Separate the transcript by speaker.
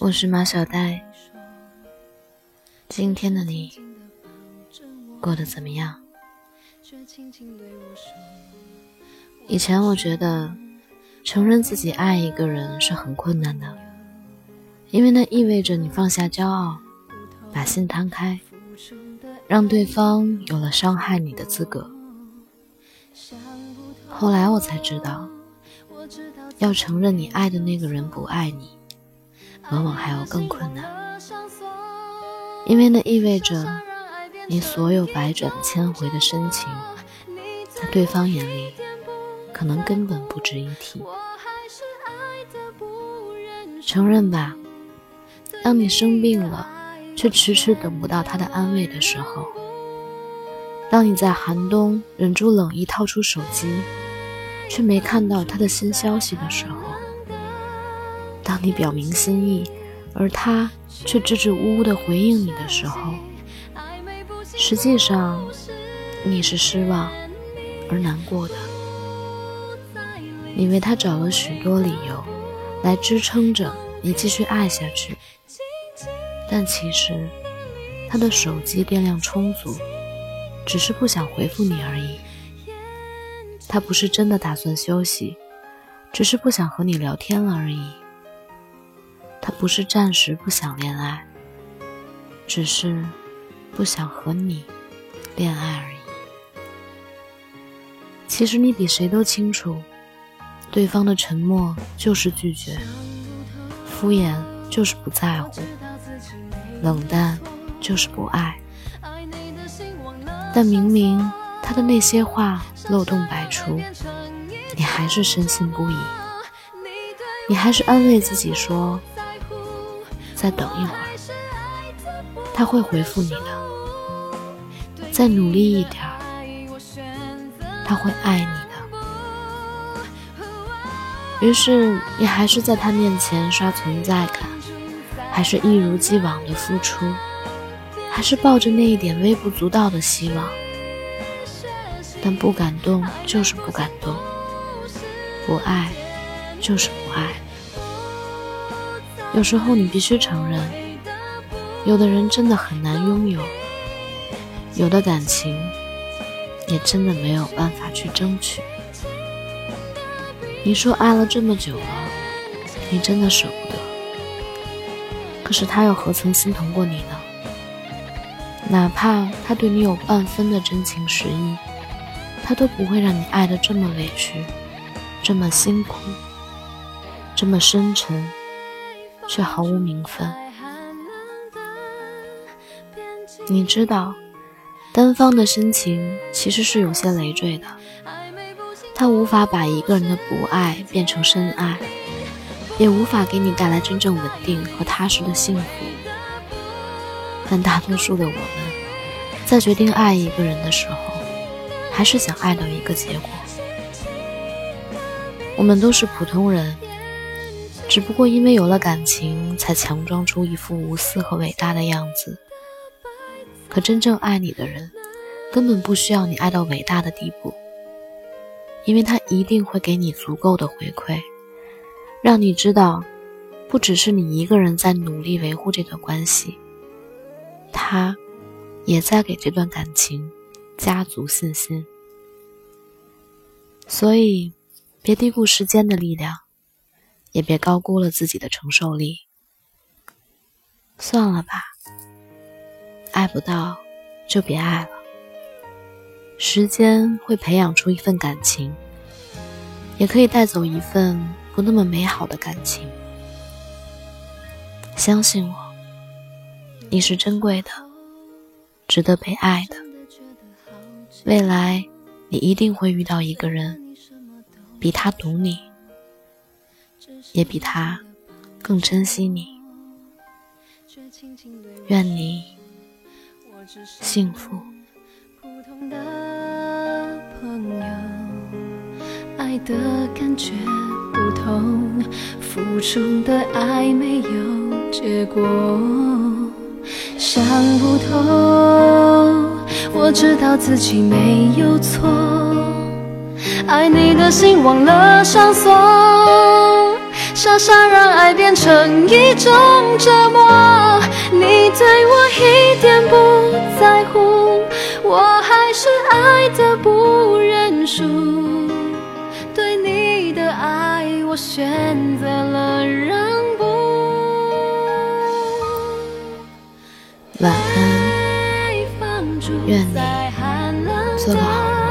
Speaker 1: 我是马小呆。今天的你过得怎么样？以前我觉得承认自己爱一个人是很困难的，因为那意味着你放下骄傲，把心摊开，让对方有了伤害你的资格。后来我才知道，要承认你爱的那个人不爱你，往往还要更困难，因为那意味着你所有百转千回的深情，在对方眼里可能根本不值一提。承认吧，当你生病了，却迟迟等不到他的安慰的时候；当你在寒冬忍住冷意掏出手机。却没看到他的新消息的时候，你表明心意，而他却支支吾吾的回应你的时候，实际上你是失望而难过的。你为他找了许多理由来支撑着你继续爱下去，但其实他的手机电量充足，只是不想回复你而已。他不是真的打算休息，只是不想和你聊天了而已。他不是暂时不想恋爱，只是不想和你恋爱而已。其实你比谁都清楚，对方的沉默就是拒绝，敷衍就是不在乎，冷淡就是不爱。但明明他的那些话。漏洞百出，你还是深信不疑。你还是安慰自己说：“再等一会儿，他会回复你的。再努力一点，他会爱你的。”于是，你还是在他面前刷存在感，还是一如既往的付出，还是抱着那一点微不足道的希望。但不敢动就是不敢动，不爱就是不爱。有时候你必须承认，有的人真的很难拥有，有的感情也真的没有办法去争取。你说爱了这么久了，你真的舍不得，可是他又何曾心疼过你呢？哪怕他对你有半分的真情实意。他都不会让你爱得这么委屈，这么辛苦，这么深沉，却毫无名分。你知道，单方的深情其实是有些累赘的，它无法把一个人的不爱变成深爱，也无法给你带来真正稳定和踏实的幸福。但大多数的我们，在决定爱一个人的时候，还是想爱到一个结果。我们都是普通人，只不过因为有了感情，才强装出一副无私和伟大的样子。可真正爱你的人，根本不需要你爱到伟大的地步，因为他一定会给你足够的回馈，让你知道，不只是你一个人在努力维护这段关系，他也在给这段感情。加足信心，所以别低估时间的力量，也别高估了自己的承受力。算了吧，爱不到就别爱了。时间会培养出一份感情，也可以带走一份不那么美好的感情。相信我，你是珍贵的，值得被爱的。未来，你一定会遇到一个人，比他懂你，也比他更珍惜你。愿你幸福的朋友。爱的感觉不同，付出的爱没有结果，想不透。我知道自己没有错，
Speaker 2: 爱你的心忘了上锁，傻傻让爱变成一种折磨。你对我一点不在乎，我还是爱的不认输。对你的爱，我选择了让步。
Speaker 1: 晚安，愿你做个好。